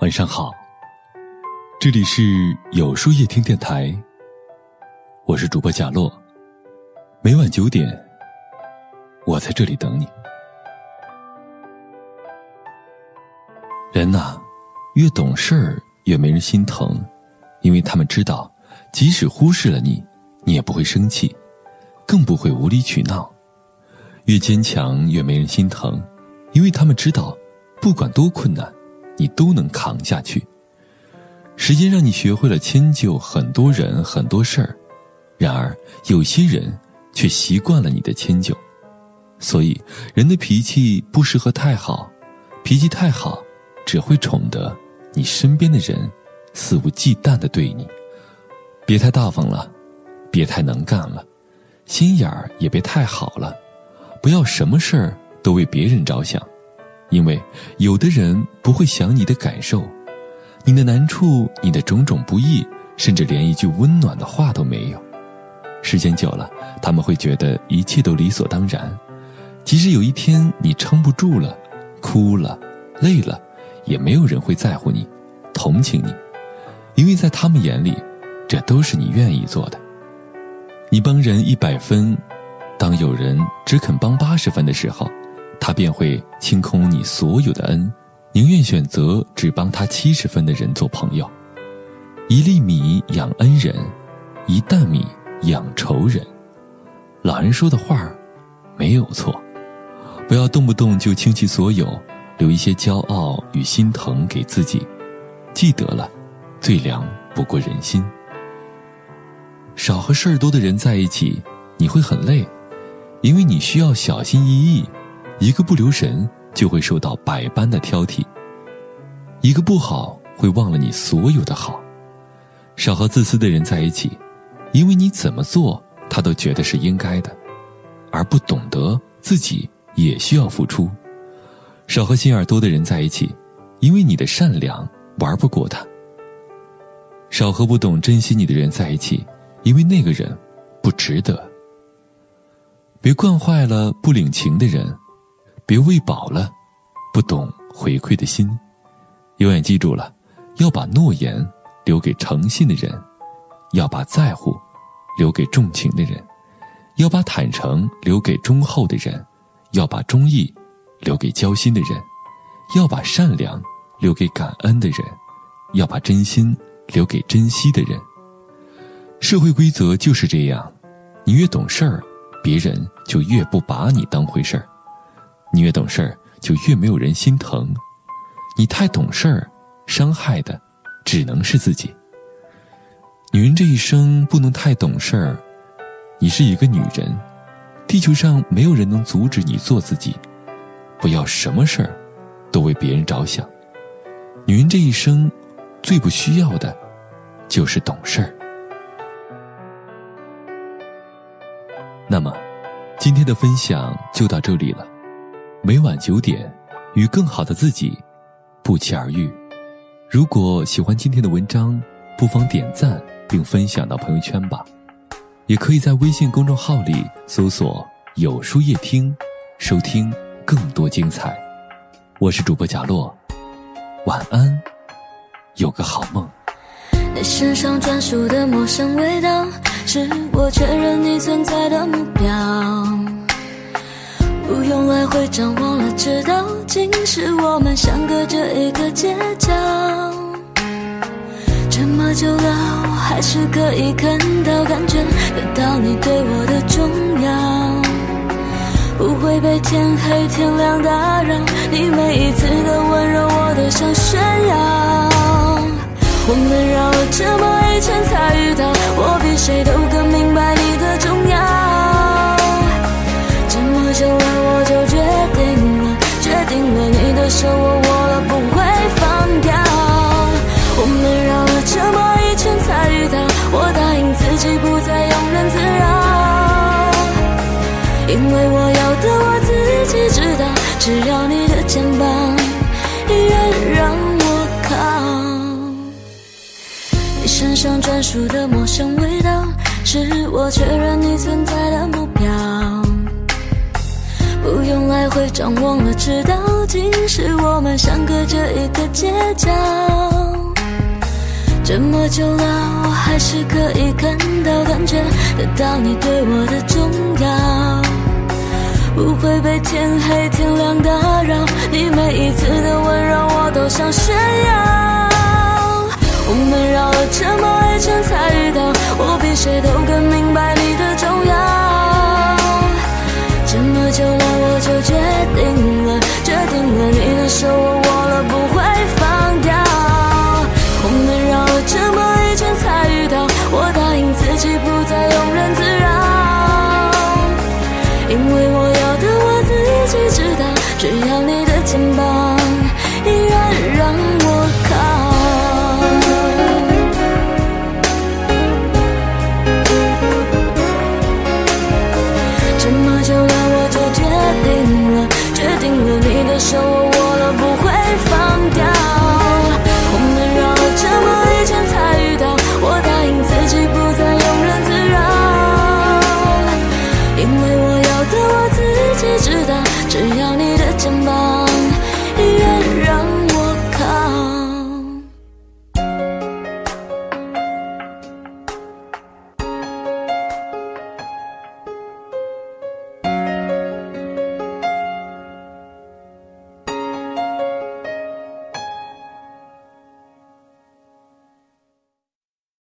晚上好，这里是有书夜听电台，我是主播贾洛。每晚九点，我在这里等你。人呐，越懂事儿越没人心疼，因为他们知道，即使忽视了你，你也不会生气，更不会无理取闹。越坚强越没人心疼，因为他们知道，不管多困难。你都能扛下去。时间让你学会了迁就很多人很多事儿，然而有些人却习惯了你的迁就，所以人的脾气不适合太好，脾气太好只会宠得你身边的人肆无忌惮的对你。别太大方了，别太能干了，心眼儿也别太好了，不要什么事儿都为别人着想。因为有的人不会想你的感受，你的难处，你的种种不易，甚至连一句温暖的话都没有。时间久了，他们会觉得一切都理所当然。即使有一天你撑不住了，哭了，累了，也没有人会在乎你，同情你，因为在他们眼里，这都是你愿意做的。你帮人一百分，当有人只肯帮八十分的时候。他便会清空你所有的恩，宁愿选择只帮他七十分的人做朋友。一粒米养恩人，一担米养仇人。老人说的话没有错。不要动不动就倾其所有，留一些骄傲与心疼给自己。记得了，最凉不过人心。少和事儿多的人在一起，你会很累，因为你需要小心翼翼。一个不留神，就会受到百般的挑剔；一个不好，会忘了你所有的好。少和自私的人在一起，因为你怎么做，他都觉得是应该的，而不懂得自己也需要付出。少和心眼多的人在一起，因为你的善良玩不过他。少和不懂珍惜你的人在一起，因为那个人不值得。别惯坏了不领情的人。别喂饱了，不懂回馈的心，永远记住了，要把诺言留给诚信的人，要把在乎留给重情的人，要把坦诚留给忠厚的人，要把忠义留给交心的人，要把善良留给感恩的人，要把真心留给珍惜的人。社会规则就是这样，你越懂事儿，别人就越不把你当回事儿。你越懂事儿，就越没有人心疼。你太懂事儿，伤害的只能是自己。女人这一生不能太懂事儿。你是一个女人，地球上没有人能阻止你做自己。不要什么事儿都为别人着想。女人这一生最不需要的，就是懂事儿。那么，今天的分享就到这里了。每晚九点，与更好的自己不期而遇。如果喜欢今天的文章，不妨点赞并分享到朋友圈吧。也可以在微信公众号里搜索“有书夜听”，收听更多精彩。我是主播贾洛，晚安，有个好梦。你身上专属的陌生味道，是我确认你存在的目标。会张望了，知道竟是我们相隔着一个街角。这么久了，我还是可以看到、感觉得到你对我的重要。不会被天黑天亮打扰，你每一次的温柔我都想炫耀。我们绕了这么一圈才遇到，我比谁都更明白手我我了，不会放掉。我们绕了这么一圈才遇到，我答应自己不再庸人自扰，因为我要的我自己知道，只要你的肩膀依然让我靠。你身上专属的陌生味道，是我确认你存在的目标。会张望了，直到今时我们相隔着一个街角。这么久了，我还是可以看到、感觉得到你对我的重要，不会被天黑天亮打扰。你每一次的温柔，我都想炫耀。我们绕了这么一圈才遇